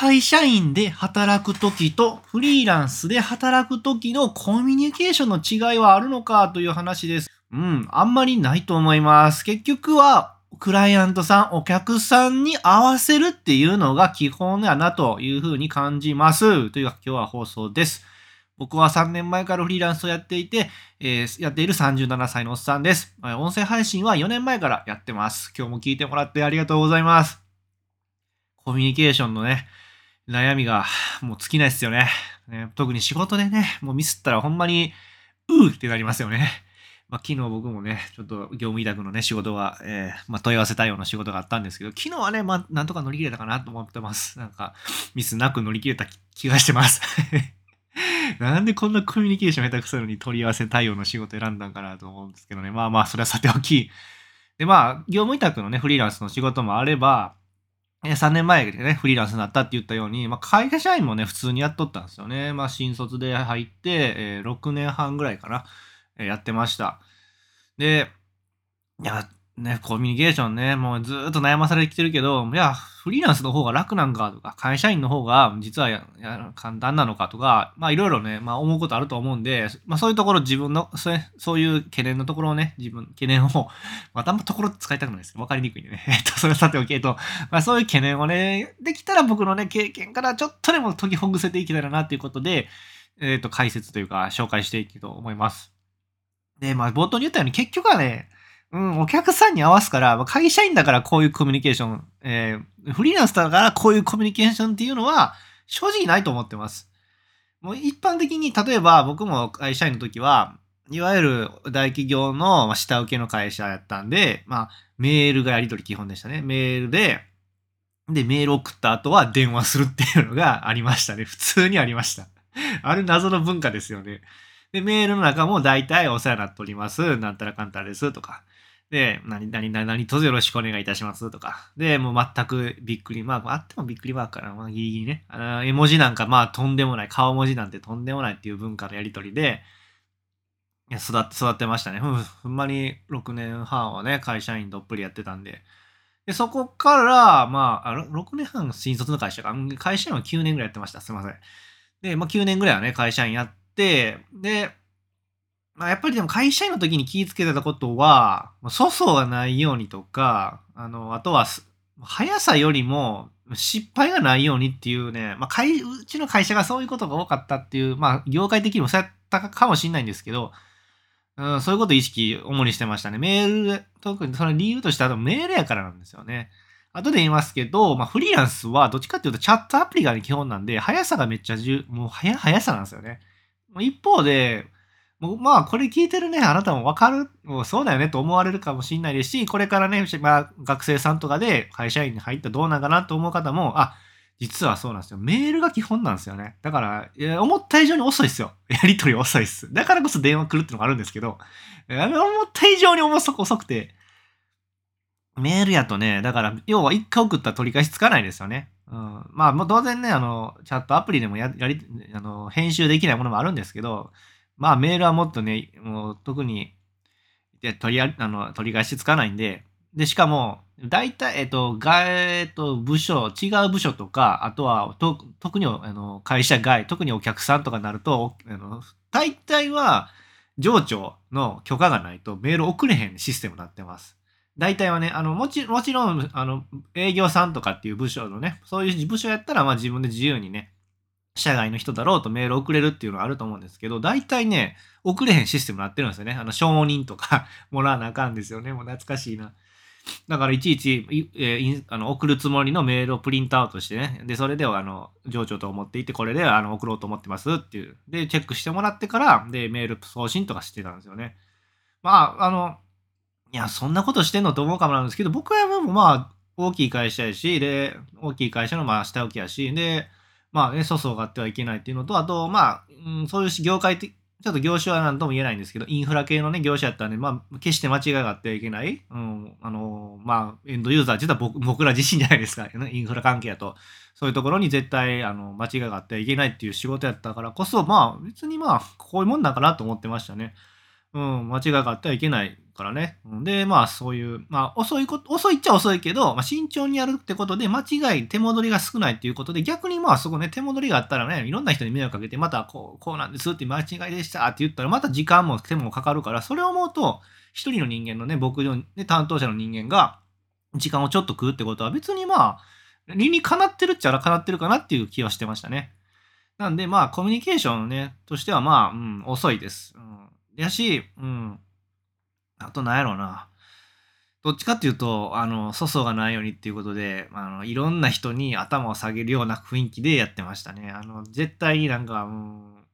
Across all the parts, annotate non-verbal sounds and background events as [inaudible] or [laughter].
会社員で働くときとフリーランスで働くときのコミュニケーションの違いはあるのかという話です。うん、あんまりないと思います。結局は、クライアントさん、お客さんに合わせるっていうのが基本やなというふうに感じます。というか今日は放送です。僕は3年前からフリーランスをやっていて、えー、やっている37歳のおっさんです。音声配信は4年前からやってます。今日も聞いてもらってありがとうございます。コミュニケーションのね、悩みがもう尽きないですよね。ね特に仕事でね、もうミスったらほんまに、うーってなりますよね。まあ、昨日僕もね、ちょっと業務委託のね、仕事が、えー、まあ、問い合わせ対応の仕事があったんですけど、昨日はね、まあ、なんとか乗り切れたかなと思ってます。なんか、ミスなく乗り切れた気がしてます。[laughs] なんでこんなコミュニケーション下手くそなのに問い合わせ対応の仕事選んだんかなと思うんですけどね。まあまあ、それはさておき。で、まあ、業務委託のね、フリーランスの仕事もあれば、3年前でね、フリーランスになったって言ったように、まあ、会社員もね、普通にやっとったんですよね。まあ、新卒で入って、えー、6年半ぐらいかな、えー、やってました。で、いや、ね、コミュニケーションね、もうずっと悩まされてきてるけど、いや、フリーランスの方が楽なんかとか、会社員の方が実は簡単なのかとか、まあいろいろね、まあ思うことあると思うんで、まあそういうところ自分の、そそういう懸念のところをね、自分、懸念を、[laughs] またあところ使いたくないですわかりにくいんでね。[laughs] えっと、それはさておき、えっと、まあそういう懸念をね、できたら僕のね、経験からちょっとでも解きほぐせていけたらなっていうことで、えっと、解説というか、紹介していきたいと思います。で、まあ冒頭に言ったように結局はね、うん、お客さんに合わすから、会社員だからこういうコミュニケーション、えー、フリーランスだからこういうコミュニケーションっていうのは正直ないと思ってます。もう一般的に、例えば僕も会社員の時は、いわゆる大企業の下請けの会社やったんで、まあ、メールがやり取り基本でしたね。メールで、で、メール送った後は電話するっていうのがありましたね。普通にありました。[laughs] あれ謎の文化ですよね。で、メールの中も大体お世話になっております。なんたらかんたらですとか。で、何、何、何、何卒よろしくお願いいたしますとか。で、もう全くびっくりマーク、あってもびっくりマークかな。まあ、ギリギリね。あ絵文字なんか、まあ、とんでもない。顔文字なんてとんでもないっていう文化のやりとりで、いや育って、育ってましたね。ほんまに6年半はね、会社員どっぷりやってたんで。で、そこから、まあ、あ6年半新卒の会社か。会社員は9年ぐらいやってました。すいません。で、まあ9年ぐらいはね、会社員やって、で、まあ、やっぱりでも会社員の時に気をつけてたことは、粗相がないようにとか、あの、あとは、速さよりも失敗がないようにっていうね、まあ、会うちの会社がそういうことが多かったっていう、まあ、業界的にもそうやったかもしれないんですけど、うん、そういうことを意識、主にしてましたね。メール、特にその理由としてはメールやからなんですよね。後で言いますけど、まあ、フリーランスはどっちかっていうとチャットアプリが基本なんで、速さがめっちゃ重、もう速、速さなんですよね。一方で、もうまあ、これ聞いてるね、あなたもわかる、もうそうだよねと思われるかもしれないですし、これからね、まあ、学生さんとかで会社員に入ったらどうなんかなと思う方も、あ、実はそうなんですよ。メールが基本なんですよね。だから、いや思った以上に遅いですよ。[laughs] やりとり遅いです。だからこそ電話来るってのがあるんですけど、思った以上に遅くて、メールやとね、だから、要は一回送ったら取り返しつかないですよね。うん、まあ、もう当然ね、あの、チャットアプリでもややり、あの、編集できないものもあるんですけど、まあメールはもっとね、もう特にで取りあの取り返しつかないんで、で、しかも、大体、えっと、外、えっと、部署、違う部署とか、あとは、と特にあの会社外、特にお客さんとかになると、あの大体は、上長の許可がないとメール送れへんシステムになってます。大体はね、あの、もちもちろん、あの、営業さんとかっていう部署のね、そういう部署やったら、まあ自分で自由にね、社外の人だろうとメール送れるっていうのはあると思うんですけど、大体ね、送れへんシステムになってるんですよね。あの、承認とか [laughs] もらわなあかんですよね。もう懐かしいな。だからいちいち、えー、あの送るつもりのメールをプリントアウトしてね。で、それでは、あの、上長と思っていて、これであの送ろうと思ってますっていう。で、チェックしてもらってから、で、メール送信とかしてたんですよね。まあ、あの、いや、そんなことしてんのと思うかもなんですけど、僕はもうまあ、大きい会社やし、で、大きい会社のまあ下請けやし、で、まあね、粗相があってはいけないっていうのと、あと、まあ、うん、そういう業界的、ちょっと業種は何とも言えないんですけど、インフラ系のね、業者やったらね、まあ、決して間違いがあってはいけない。うん、あの、まあ、エンドユーザーって言ったら僕僕ら自身じゃないですか、ね、インフラ関係やと。そういうところに絶対、あの、間違いがあってはいけないっていう仕事やったからこそ、まあ、別にまあ、こういうもんだかなと思ってましたね。うん、間違いがあってはいけないからね。で、まあそういう、まあ遅いこと、遅いっちゃ遅いけど、まあ、慎重にやるってことで間違い、手戻りが少ないっていうことで、逆にまあそこね、手戻りがあったらね、いろんな人に迷惑かけて、またこう、こうなんですって間違いでしたって言ったら、また時間も手もかかるから、それを思うと、一人の人間のね、僕の、ね、担当者の人間が、時間をちょっと食うってことは別にまあ、理にかなってるっちゃかなってるかなっていう気はしてましたね。なんでまあ、コミュニケーションね、としてはまあ、うん、遅いです。うん。やし、うん。あと何やろうな。どっちかっていうと、あの、粗相がないようにっていうことで、あの、いろんな人に頭を下げるような雰囲気でやってましたね。あの、絶対になんか、うん、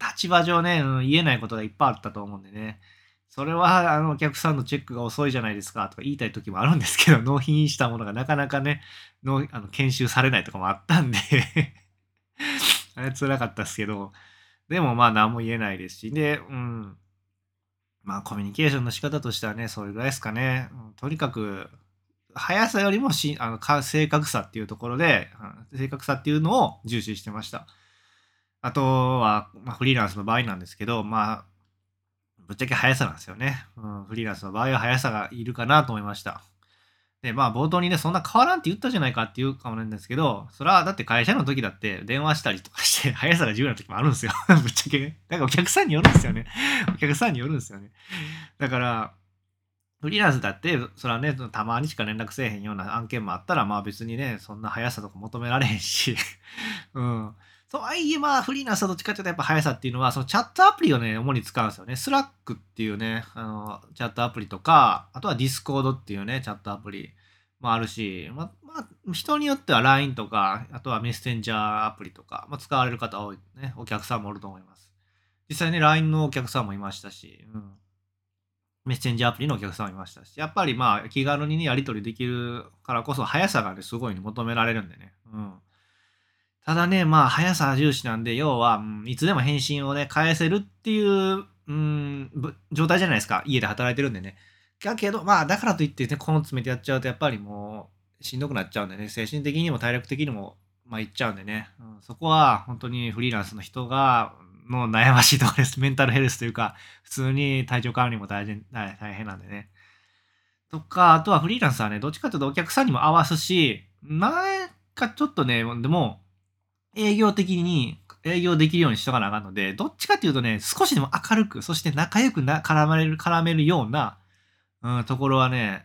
立場上ね、うん、言えないことがいっぱいあったと思うんでね。それは、あの、お客さんのチェックが遅いじゃないですかとか言いたい時もあるんですけど、納品したものがなかなかね、のあの研修されないとかもあったんで [laughs] あれ辛かったですけど、でもまあ何も言えないですし、で、うん。まあコミュニケーションの仕方としてはね、それぐらいですかね。とにかく、速さよりもしあの正確さっていうところで、正確さっていうのを重視してました。あとは、まあ、フリーランスの場合なんですけど、まあ、ぶっちゃけ速さなんですよね。うん、フリーランスの場合は速さがいるかなと思いました。で、まあ冒頭にね、そんな変わらんって言ったじゃないかって言うかもなんですけど、それはだって会社の時だって電話したりとかして [laughs] 速さが重要な時もあるんですよ。[laughs] ぶっちゃけ。だからお客さんによるんですよね。[laughs] お客さんによるんですよね。だから、フリーランスだって、それはね、たまにしか連絡せえへんような案件もあったら、まあ別にね、そんな速さとか求められへんし、うん。とはいえ、まあ、フリーランスはどっちかっていうと、やっぱ速さっていうのは、そのチャットアプリをね、主に使うんですよね。 Slack っていうね、あの、チャットアプリとか、あとは Discord っていうね、チャットアプリもあるし、ままあ、人によっては LINE とか、あとはメッセンジャーアプリとか、まあ、使われる方多いね、お客さんもおると思います。実際ね、LINE のお客さんもいましたし、うん。メッセンジャーアプリのお客さんもいましたし、やっぱりまあ、気軽にね、やり取りできるからこそ、速さがね、すごい、求められるんでね。うん。ただね、まあ、速さ重視なんで、要は、うん、いつでも返信をね、返せるっていう、うん、状態じゃないですか。家で働いてるんでね。だけど、まあ、だからといってね、根詰めてやっちゃうと、やっぱりもう、しんどくなっちゃうんでね、精神的にも体力的にも、まあ、いっちゃうんでね、うん、そこは本当にフリーランスの人が、の悩ましいところです。メンタルヘルスというか、普通に体調管理も大変大変なんでね。とか、あとはフリーランスはね、どっちかというとお客さんにも合わすし、前かちょっとね、でも、営業的に営業できるようにしとかなあかんので、どっちかっていうとね、少しでも明るく、そして仲良くな絡まれる、絡めるような、うん、ところはね、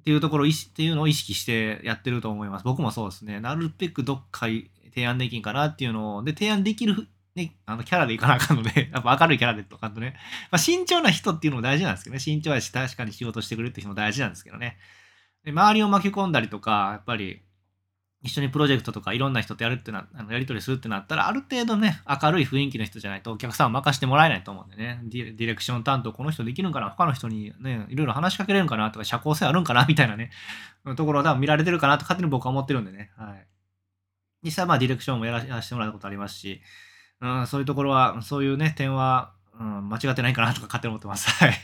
っていうところっていうのを意識してやってると思います。僕もそうですね。なるべくどっか提案できんかなっていうのを、で、提案できる、ね、あの、キャラでいかなあかんので、[laughs] やっぱ明るいキャラでとかとね、まあ、慎重な人っていうのも大事なんですけどね、慎重やし、確かに仕事してくれるって人も大事なんですけどね。で周りを巻き込んだりとか、やっぱり、一緒にプロジェクトとかいろんな人とやるってな、あのやり取りするってなったら、ある程度ね、明るい雰囲気の人じゃないとお客さんを任せてもらえないと思うんでね、ディレクション担当この人できるんかな？他の人にね、いろいろ話しかけれるんかな？とか、社交性あるんかな？みたいなね、ところを多分見られてるかな？と勝手に僕は思ってるんでね、はい。実際まあディレクションもやらせてもらうことありますし、うん、そういうところは、そういうね、点は、うん、間違ってないかな？とか勝手に思ってます。はい。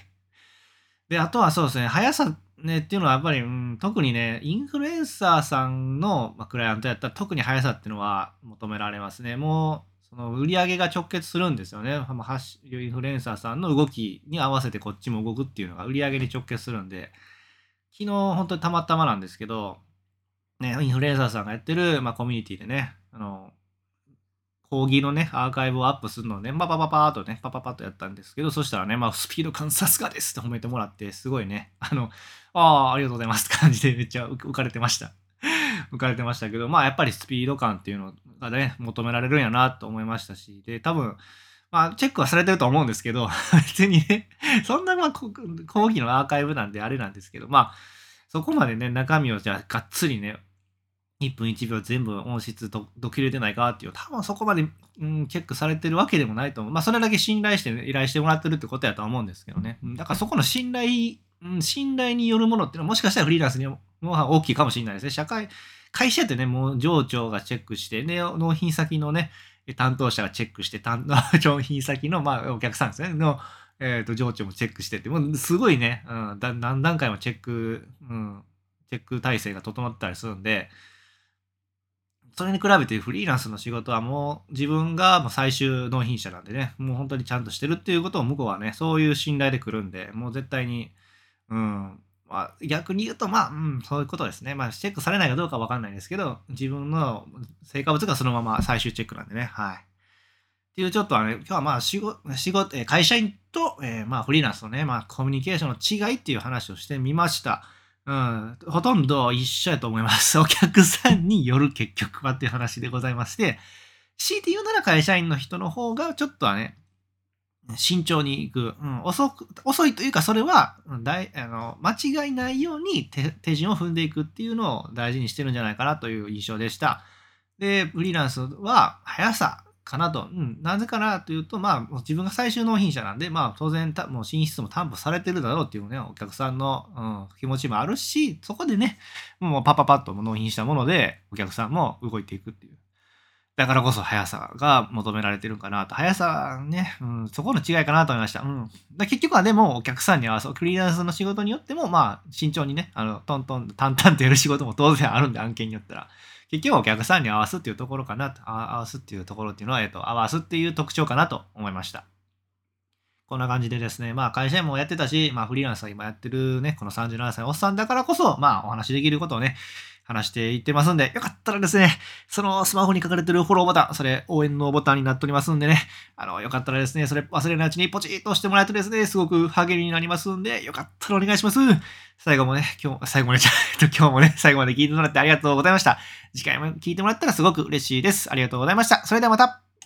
で、あとはそうですね、速さね、っていうのはやっぱり、うん、特にね、インフルエンサーさんの、まあ、クライアントやったら特に速さっていうのは求められますね。もう、その売り上げが直結するんですよね。ま、インフルエンサーさんの動きに合わせてこっちも動くっていうのが売り上げに直結するんで、昨日本当にたまたまなんですけど、ね、インフルエンサーさんがやってる、まあ、コミュニティでね、あの、講義のね、アーカイブをアップするのをね、パパパパーとね、パパパッとやったんですけど、そしたらね、まあ、スピード感さすがですって褒めてもらって、すごいね、あの、ああ、ありがとうございますって感じでめっちゃ浮かれてました。浮かれてましたけど、まあ、やっぱりスピード感っていうのがね、求められるんやなと思いましたし、で、多分、まあ、チェックはされてると思うんですけど、[laughs] 別にね、そんな、まあ、講義のアーカイブなんであれなんですけど、まあ、そこまでね、中身をじゃあ、がっつりね、1分1秒全部音質どど切れてないかっていう、多分そこまで、うん、チェックされてるわけでもないと思う。まあ、それだけ信頼して、ね、依頼してもらってるってことやとは思うんですけどね。だからそこの信頼、うん、信頼によるものっていうのはもしかしたらフリーランスにも大きいかもしれないですね。社会、会社ってね、もう上長がチェックして、ね、納品先のね、担当者がチェックして、担 [laughs] 納品先の、まあ、お客さんですね、の、えっ、ー、と、上長もチェックしてって、もうすごいね、うん、何段階もチェック、うん、チェック体制が整ったりするんで、それに比べてフリーランスの仕事はもう自分がもう最終納品者なんでね、もう本当にちゃんとしてるっていうことを向こうはね、そういう信頼で来るんで、もう絶対に、うん、まあ、逆に言うと、まあ、うん、そういうことですね。まあ、チェックされないかどうかわかんないですけど、自分の成果物がそのまま最終チェックなんでね、はい。っていう、ちょっとあれ、今日はまあ、仕事、仕事、会社員と、えー、まあ、フリーランスのね、まあ、コミュニケーションの違いっていう話をしてみました。うん、ほとんど一緒やと思います。[laughs] お客さんによる結局はっていう話でございまして、強いて言うなら会社員の人の方がちょっとはね、慎重に行く。うん、遅く、遅いというか、それは、大あの間違いないように手手順を踏んでいくっていうのを大事にしてるんじゃないかなという印象でした。で、フリーランスは速さかなと。うん、なぜかなというと、まあ、自分が最終納品者なんで、まあ、当然た、もう品質も担保されてるだろうっていうね、お客さんの、うん、気持ちもあるし、そこでね、もうパパパッと納品したもので、お客さんも動いていくっていう。だからこそ速さが求められてるんかなと。速さね、うん、そこの違いかなと思いました。うん。だ結局はでもお客さんに合わせ、フリーランスの仕事によっても、まあ、慎重にね、あの、トントン、淡々とやる仕事も当然あるんで、案件によったら。結局はお客さんに合わすっていうところかなと。合わすっていうところっていうのは、えっと、合わすっていう特徴かなと思いました。こんな感じでですね、まあ会社員もやってたし、まあフリーランスは今やってるね、この37歳おっさんだからこそ、まあお話できることをね、話していってますんで、よかったらですね、そのスマホに書かれてるフォローボタン、それ応援のボタンになっておりますんでね、あの、よかったらですね、それ忘れないうちにポチッと押してもらえるとですね、すごく励みになりますんで、よかったらお願いします。最後もね、今日、最後まで、[laughs] 今日もね、最後まで聞いてもらってありがとうございました。次回も聞いてもらったらすごく嬉しいです。ありがとうございました。それではまた